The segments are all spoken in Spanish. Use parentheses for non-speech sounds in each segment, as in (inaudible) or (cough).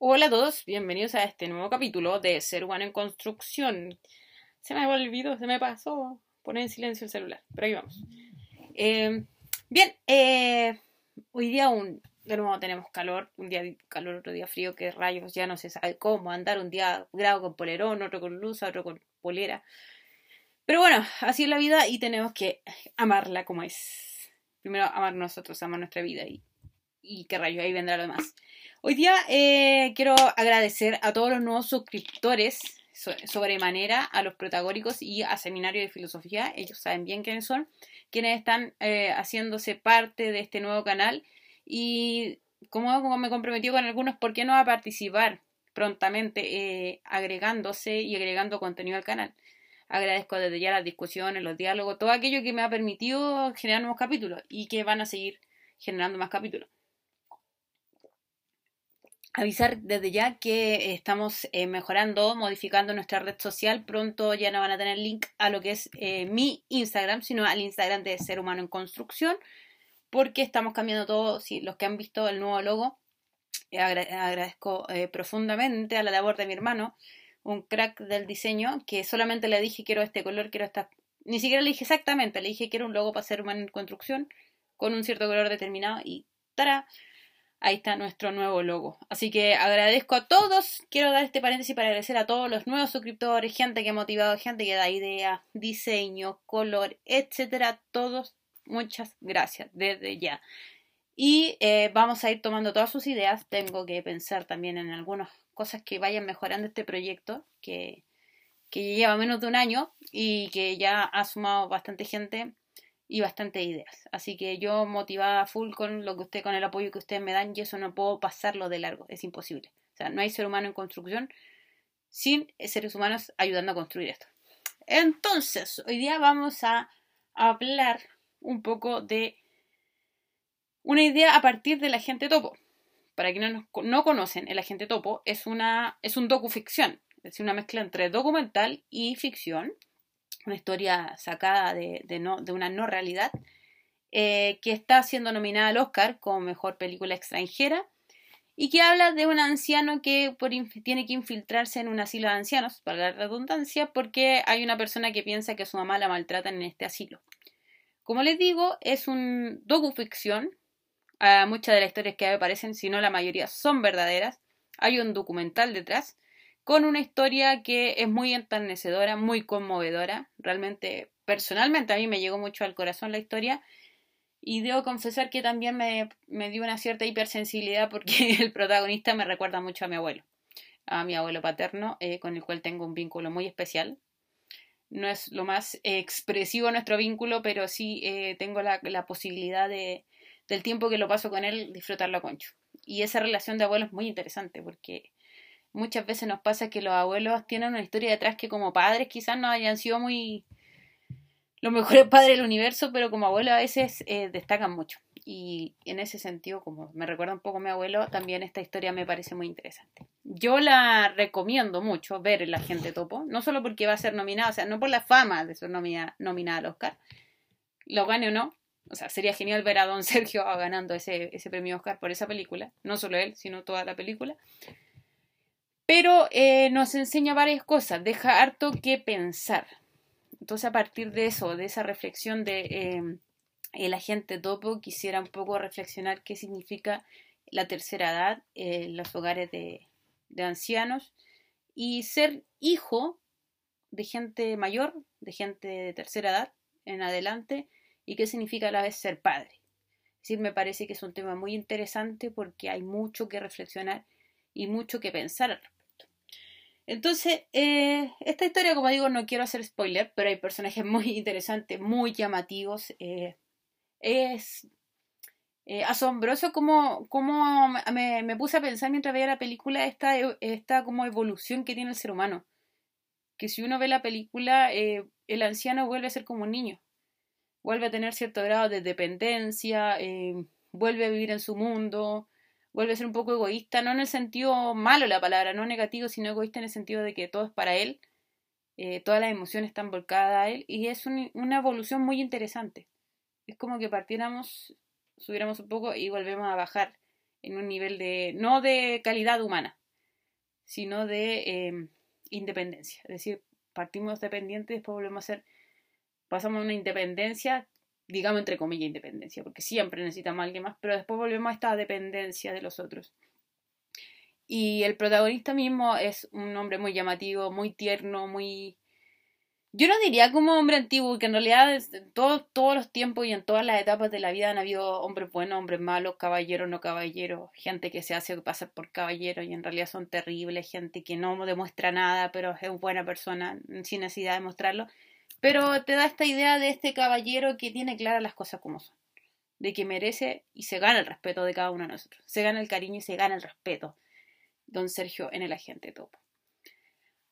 Hola a todos, bienvenidos a este nuevo capítulo de Ser Humano en Construcción. Se me olvidó, se me pasó poner en silencio el celular, pero ahí vamos. Eh, bien, eh, hoy día un, de nuevo tenemos calor, un día calor, otro día frío, que rayos, ya no se sabe cómo andar, un día grado con polerón, otro con luz, otro con polera. Pero bueno, así es la vida y tenemos que amarla como es. Primero amar nosotros, amar nuestra vida y, y qué rayos, ahí vendrá lo demás. Hoy día eh, quiero agradecer a todos los nuevos suscriptores sobremanera a los protagóricos y a Seminario de Filosofía. Ellos saben bien quiénes son, quienes están eh, haciéndose parte de este nuevo canal. Y como, me comprometió con algunos, ¿por qué no a participar prontamente eh, agregándose y agregando contenido al canal? Agradezco desde ya las discusiones, los diálogos, todo aquello que me ha permitido generar nuevos capítulos y que van a seguir generando más capítulos avisar desde ya que estamos eh, mejorando, modificando nuestra red social. Pronto ya no van a tener link a lo que es eh, mi Instagram, sino al Instagram de Ser Humano en Construcción, porque estamos cambiando todo. Los que han visto el nuevo logo, eh, agradezco profundamente a la labor de mi hermano, un crack del diseño, que solamente le dije quiero este color, quiero esta. Ni siquiera le dije exactamente, le dije quiero un logo para Ser Humano en Construcción con un cierto color determinado y ¡tara! Ahí está nuestro nuevo logo. Así que agradezco a todos. Quiero dar este paréntesis para agradecer a todos los nuevos suscriptores, gente que ha motivado, gente que da ideas, diseño, color, etcétera. Todos, muchas gracias desde ya. Y eh, vamos a ir tomando todas sus ideas. Tengo que pensar también en algunas cosas que vayan mejorando este proyecto, que, que lleva menos de un año y que ya ha sumado bastante gente y bastante ideas. Así que yo motivada full con lo que usted, con el apoyo que ustedes me dan, y eso no puedo pasarlo de largo, es imposible. O sea, no hay ser humano en construcción sin seres humanos ayudando a construir esto. Entonces, hoy día vamos a hablar un poco de una idea a partir del agente topo. Para quienes no, no conocen, el agente topo es, una, es un docuficción, es una mezcla entre documental y ficción una historia sacada de, una no realidad, eh, que está siendo nominada al Oscar como mejor película extranjera y que habla de un anciano que tiene que infiltrarse en un asilo de ancianos, para la redundancia, porque hay una persona que piensa que su mamá la maltratan en este asilo. Como les digo, es un docuficción. muchas de las historias que aparecen, si no la mayoría, son verdaderas. Hay un documental detrás con una historia que es muy enternecedora, muy conmovedora. Realmente, personalmente, a mí me llegó mucho al corazón la historia. Y debo confesar que también me, dio una cierta hipersensibilidad porque (laughs) el protagonista me recuerda mucho a mi abuelo, a mi abuelo paterno, eh, con el cual tengo un vínculo muy especial. No es lo más expresivo nuestro vínculo, pero sí eh, tengo la, la posibilidad de, del tiempo que lo paso con él, disfrutarlo a concho. Y esa relación de abuelo es muy interesante porque muchas veces nos pasa que los abuelos tienen una historia detrás que como padres quizás no hayan sido muy los mejores (laughs) padres del universo, pero como abuelos a veces eh, destacan mucho. Y en ese sentido, como me recuerda un poco a mi abuelo, también esta historia me parece muy interesante. Yo la recomiendo mucho ver el agente topo, no solo porque va a ser nominada, o sea, no por la fama de ser nominada, nominada al Oscar, lo gane o no, o sea, sería genial ver a Don (laughs) Sergio ganando ese, ese premio Oscar por esa película, no solo él, sino toda la película. Pero eh, nos enseña varias cosas, deja harto que pensar. Entonces, a partir de eso, de esa reflexión de em, el agente topo, quisiera un poco reflexionar qué significa la tercera edad en los hogares de, de ancianos y ser hijo de gente mayor, de gente de tercera edad en adelante, y qué significa a la vez ser padre. Es decir, me parece que es un tema muy interesante porque hay mucho que reflexionar y mucho que pensar entonces, eh, esta historia, como digo, no quiero hacer spoiler, pero hay personajes muy (laughs) interesantes, muy llamativos. Eh, es eh, asombroso como, como me, me, puse a pensar mientras veía la película esta, esta como evolución que tiene el ser humano. Que si uno ve la película, el anciano vuelve a ser como un niño. Vuelve a tener cierto grado de dependencia, vuelve a vivir en su mundo, vuelve a ser un poco egoísta, no en el sentido malo la palabra, no negativo, sino egoísta en el sentido de que todo es para él, eh, todas las emociones están volcadas a él, y es una evolución muy interesante. Es como que partiéramos, subiéramos un poco y volvemos a bajar en un nivel de, no de calidad humana, sino de em, independencia. Es decir, partimos dependientes, después volvemos a ser, pasamos a una independencia, digamos entre comillas independencia, porque siempre necesitamos a alguien más, pero después volvemos a esta dependencia de los otros. Y el protagonista mismo es un hombre muy llamativo, muy tierno, muy yo no diría como hombre antiguo, que en realidad en todos, todos los tiempos y en todas las etapas de la vida han habido hombres buenos, hombres malos, caballeros, no caballeros, gente que se hace pasar por caballero y en realidad son terribles, gente que no demuestra nada, pero es buena persona sin necesidad de mostrarlo. Pero te da esta idea de este caballero que tiene claras las cosas como son, de que merece y se gana el respeto de cada uno de nosotros, se gana el cariño y se gana el respeto. Don Sergio en el agente topo.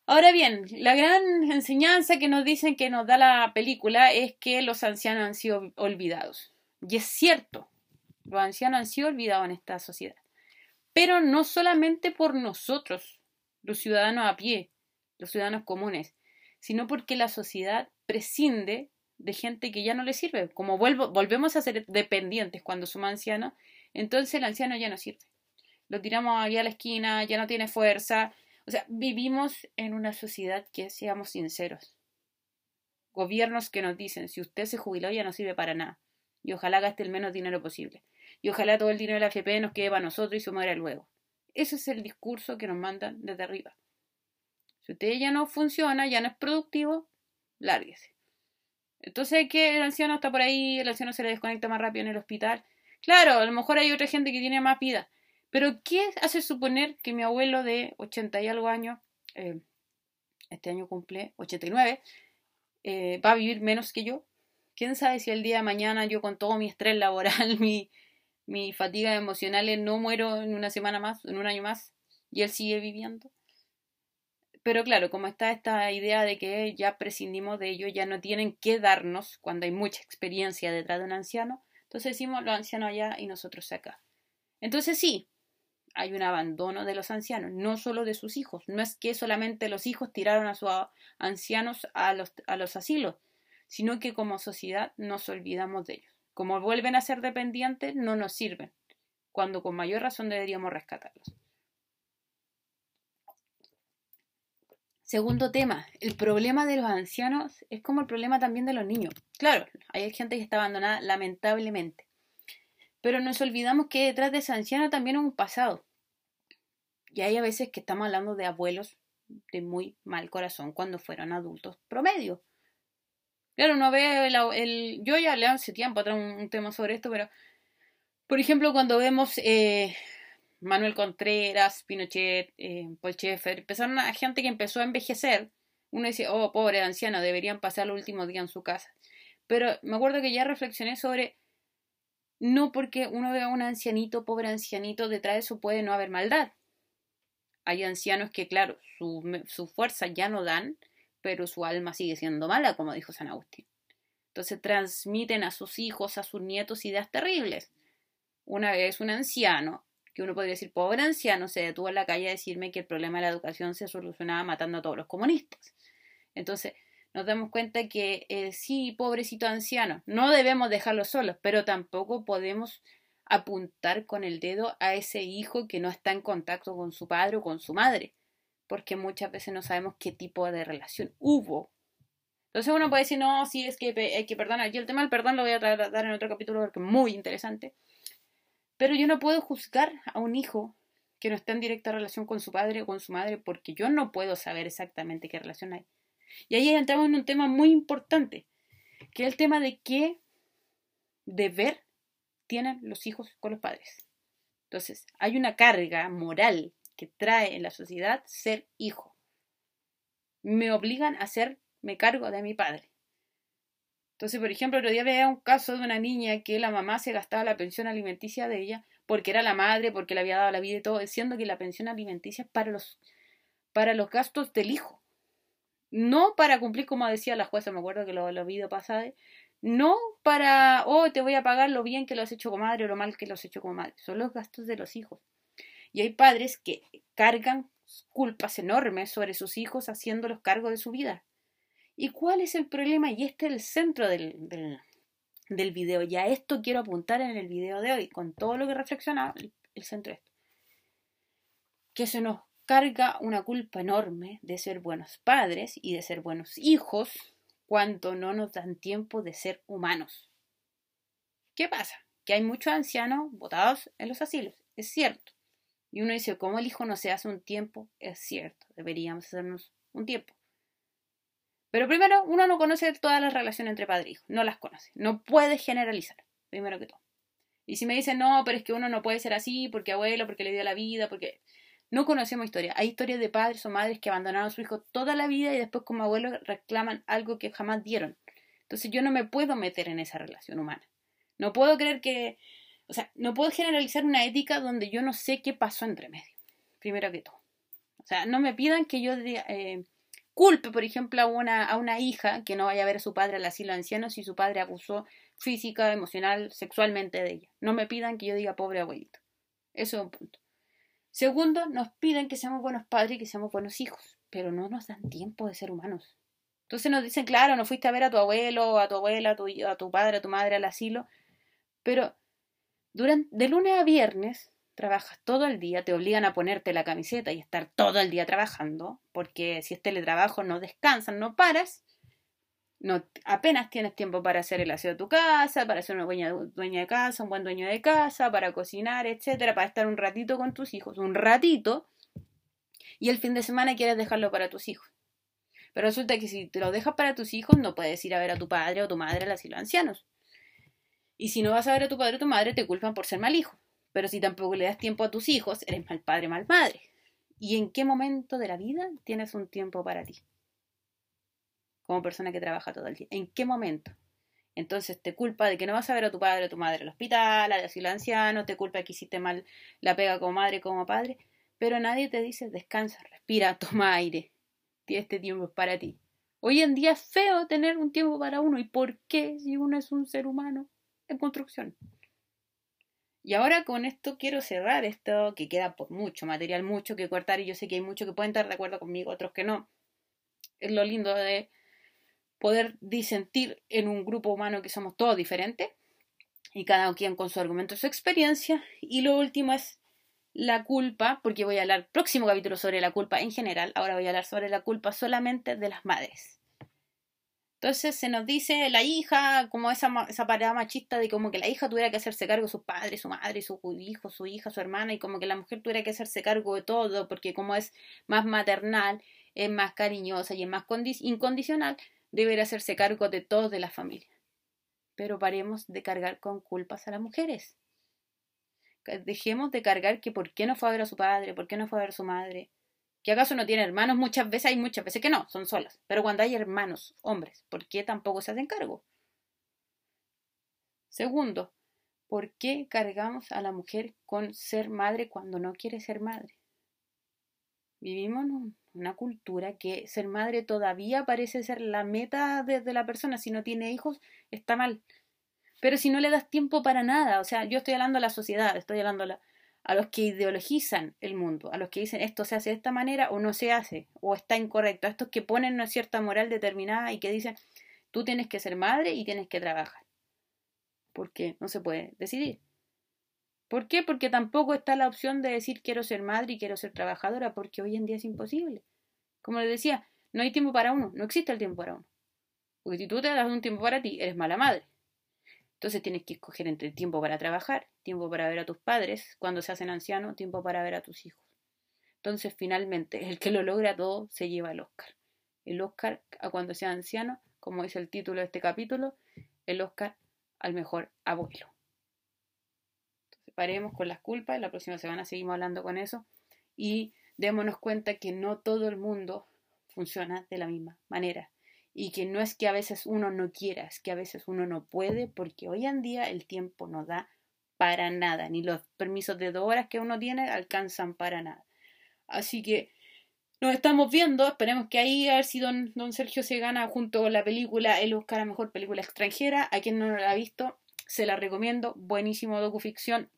Ahora bien, la gran enseñanza que nos dicen que nos da la película es que los ancianos han sido olvidados. Y es cierto, los ancianos han sido olvidados en esta sociedad. Pero no solamente por nosotros, los ciudadanos a pie, los ciudadanos comunes, sino porque la sociedad prescinde de gente que ya no le sirve. Como volvemos a ser dependientes cuando somos ancianos, entonces el anciano ya no sirve. Lo tiramos allá a la esquina, ya no tiene fuerza, o sea, vivimos en una sociedad que, seamos sinceros, gobiernos que nos dicen, si usted se jubiló ya no sirve para nada, y ojalá gaste el menos dinero posible, y ojalá todo el dinero de la AFP nos quede para nosotros y se muera luego. Ese es el discurso que nos mandan desde arriba. Si usted ya no funciona, ya no es productivo, lárguese. Entonces, que el anciano está por ahí, el anciano se le desconecta más rápido en el hospital. Claro, a lo mejor hay otra gente que tiene más vida, pero, ¿qué hace suponer que mi abuelo de 80 y algo años, eh, este año cumple 89, eh, va a vivir menos que yo? ¿Quién sabe si el día de mañana yo con todo mi estrés laboral, (laughs) mi, mi fatiga emocional, no muero en una semana más, en un año más, y él sigue viviendo? Pero claro, como está esta idea de que ya prescindimos de ello, ya no tienen que darnos cuando hay mucha experiencia detrás de un anciano, entonces decimos los ancianos allá y nosotros acá. Entonces sí, hay un abandono de los ancianos, no solo de sus hijos. No es que solamente los hijos tiraron a sus ancianos a los, a los asilos, sino que como sociedad nos olvidamos de ellos. Como vuelven a ser dependientes, no nos sirven, cuando con mayor razón deberíamos rescatarlos. Segundo tema, el problema de los ancianos es como el problema también de los niños. Claro, hay gente que está abandonada lamentablemente. Pero nos olvidamos que detrás de ese anciano también hay un pasado. Y hay a veces que estamos hablando de abuelos de muy mal corazón cuando fueron adultos promedio. Claro, no ve el, yo ya le hace tiempo atrás un, tema sobre esto, pero por ejemplo cuando vemos eh, Manuel Contreras, Pinochet, eh, Paul Schaeffer, empezaron a gente que empezó a envejecer, uno dice, oh, pobre anciano, deberían pasar los últimos días en su casa. Pero me acuerdo que ya reflexioné sobre no porque uno vea a un ancianito, pobre ancianito, detrás de eso puede no haber maldad. Hay ancianos que, claro, su, su fuerza ya no dan, pero su alma sigue siendo mala, como dijo San Agustín. Entonces transmiten a sus hijos, a sus nietos ideas terribles. Una vez un anciano, que uno podría decir pobre anciano, se detuvo en la calle a decirme que el problema de la educación se solucionaba matando a todos los comunistas. Entonces nos damos cuenta que eh, sí, pobrecito anciano, no debemos dejarlo solos, pero tampoco podemos apuntar con el dedo a ese hijo que no está en contacto con su padre o con su madre, porque muchas veces no sabemos qué tipo de relación hubo. Entonces uno puede decir, no, sí, es que hay que perdonar. Yo el tema del perdón lo voy a tratar en otro capítulo porque es muy interesante. Pero yo no puedo juzgar a un hijo que no está en directa relación con su padre o con su madre porque yo no puedo saber exactamente qué relación hay. Y ahí entramos en un tema muy importante, que es el tema de qué deber tienen los hijos con los padres. Entonces, hay una carga moral que trae en la sociedad ser hijo. Me obligan a hacerme cargo de mi padre. Entonces, por ejemplo, otro día veía un caso de una niña que la mamá se gastaba la pensión alimenticia de ella porque era la madre, porque le había dado la vida y todo, siendo que la pensión alimenticia es para los, para los gastos del hijo. No para cumplir, como decía la jueza, me acuerdo que lo, lo vi pasado, no para, oh, te voy a pagar lo bien que lo has hecho como madre o lo mal que lo has hecho como madre. Son los gastos de los hijos. Y hay padres que cargan culpas enormes sobre sus hijos haciéndolos cargo de su vida. ¿Y cuál es el problema? Y este es el centro del, del, video. Y a esto quiero apuntar en el video de hoy, con todo lo que reflexionaba, el, el centro de esto. Que se nos carga una culpa enorme de ser buenos padres y de ser buenos hijos cuando no nos dan tiempo de ser humanos. ¿Qué pasa? Que hay muchos ancianos votados en los asilos, es cierto. Y uno dice, ¿cómo el hijo no se hace un tiempo? Es cierto, deberíamos hacernos un tiempo. Pero primero, uno no conoce todas las relaciones entre padre e hijo, no las conoce, no puede generalizar, primero que todo. Y si me dicen, no, pero es que uno no puede ser así porque abuelo, porque le dio la vida, porque no conocemos historia. Hay historias de padres o madres que abandonaron a su hijo toda la vida y después como abuelos reclaman algo que jamás dieron. Entonces yo no me puedo meter en esa relación humana. No puedo creer que, o sea, no puedo generalizar una ética donde yo no sé qué pasó entre medio, primero que todo. O sea, no me pidan que yo eh, culpe, por ejemplo, a una, a una hija que no vaya a ver a su padre al asilo anciano si su padre abusó física, emocional, sexualmente de ella. No me pidan que yo diga pobre abuelito. Eso es un punto. Segundo, nos piden que seamos buenos padres y que seamos buenos hijos, pero no nos dan tiempo de ser humanos. Entonces nos dicen, claro, no fuiste a ver a tu abuelo, a tu abuela, a tu, a tu padre, a tu madre al asilo, pero durante, de lunes a viernes trabajas todo el día, te obligan a ponerte la camiseta y estar todo el día trabajando, porque si es teletrabajo no descansas, no paras, no, apenas tienes tiempo para hacer el aseo de tu casa, para ser una dueña, dueña de casa, un buen dueño de casa, para cocinar, etcétera, para estar un ratito con tus hijos, un ratito, y el fin de semana quieres dejarlo para tus hijos. Pero resulta que si te lo dejas para tus hijos, no puedes ir a ver a tu padre o tu madre al asilo de ancianos. Y si no vas a ver a tu padre o tu madre, te culpan por ser mal hijo. Pero si tampoco le das tiempo a tus hijos, eres mal padre, mal madre. ¿Y en qué momento de la vida tienes un tiempo para ti? Como persona que trabaja todo el día. ¿En qué momento? Entonces te culpa de que no vas a ver a tu padre o tu madre al hospital, al asilo anciano, te culpa que hiciste mal la pega como madre, como padre, pero nadie te dice descansa, respira, (laughs) toma aire. Este tiempo es para ti. Hoy en día es feo tener un tiempo para uno. ¿Y por qué si uno es un ser humano? en construcción. Y ahora con esto quiero cerrar esto, que queda por mucho material, mucho que cortar, y yo sé que hay muchos que pueden estar de acuerdo conmigo, otros que no. Es lo lindo de poder disentir en un grupo humano que somos todos diferentes, y cada quien con su argumento, su experiencia. Y lo último es la culpa, porque voy a hablar próximo capítulo sobre la culpa en general, ahora voy a hablar sobre la culpa solamente de las madres. Entonces se nos dice la hija, como esa, esa parada machista de como que la hija tuviera que hacerse cargo de sus padres, su madre, su hijo, su hija, su hermana, y como que la mujer tuviera que hacerse cargo de todo, porque como es más maternal, es más cariñosa y es más incondicional, debería hacerse cargo de todos de la familia. Pero paremos de cargar con culpas a las mujeres. Dejemos de cargar que por qué no fue a ver a su padre, por qué no fue a ver a su madre, ¿Que acaso no tiene hermanos? Muchas veces hay muchas veces que no, son solas. Pero cuando hay hermanos, hombres, ¿por qué tampoco se hacen cargo? Segundo, ¿por qué cargamos a la mujer con ser madre cuando no quiere ser madre? Vivimos en una cultura que ser madre todavía parece ser la meta de, de la persona. Si no tiene hijos, está mal. Pero si no le das tiempo para nada, o sea, yo estoy hablando a la sociedad, estoy hablando a la, a los que ideologizan el mundo, a los que dicen esto se hace de esta manera o no se hace, o está incorrecto, a estos que ponen una cierta moral determinada y que dicen tú tienes que ser madre y tienes que trabajar. Porque no se puede decidir. ¿Por qué? Porque tampoco está la opción de decir quiero ser madre y quiero ser trabajadora, porque hoy en día es imposible. Como les decía, no hay tiempo para uno, no existe el tiempo para uno. Porque si tú te das un tiempo para ti, eres mala madre. Entonces tienes que escoger entre tiempo para trabajar, tiempo para ver a tus padres cuando se hacen ancianos, tiempo para ver a tus hijos. Entonces finalmente el que lo logra todo se lleva el Oscar. El Oscar a cuando sea anciano, como dice el título de este capítulo, el Oscar al mejor abuelo. Entonces paremos con las culpas, la próxima semana seguimos hablando con eso y démonos cuenta que no todo el mundo funciona de la misma manera y que no es que a veces uno no quiera, es que a veces uno no puede porque hoy en día el tiempo no da para nada, ni los permisos de dos horas que uno tiene alcanzan para nada. Así que nos estamos viendo, esperemos que ahí a ver si don, don Sergio se gana junto con la película el Oscar a Mejor Película Extranjera, a quien no lo ha visto, se la recomiendo, buenísimo docuficción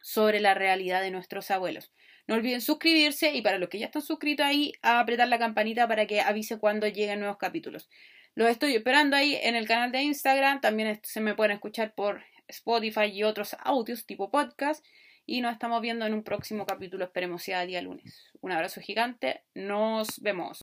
sobre la realidad de nuestros abuelos. No olviden suscribirse y para los que ya están suscritos ahí, apretar la campanita para que avise cuando lleguen nuevos capítulos. Los estoy esperando ahí en el canal de Instagram. También se me pueden escuchar por Spotify y otros audios tipo podcast. y nos estamos viendo en un próximo capítulo, esperemos sea día lunes. Un abrazo gigante, nos vemos.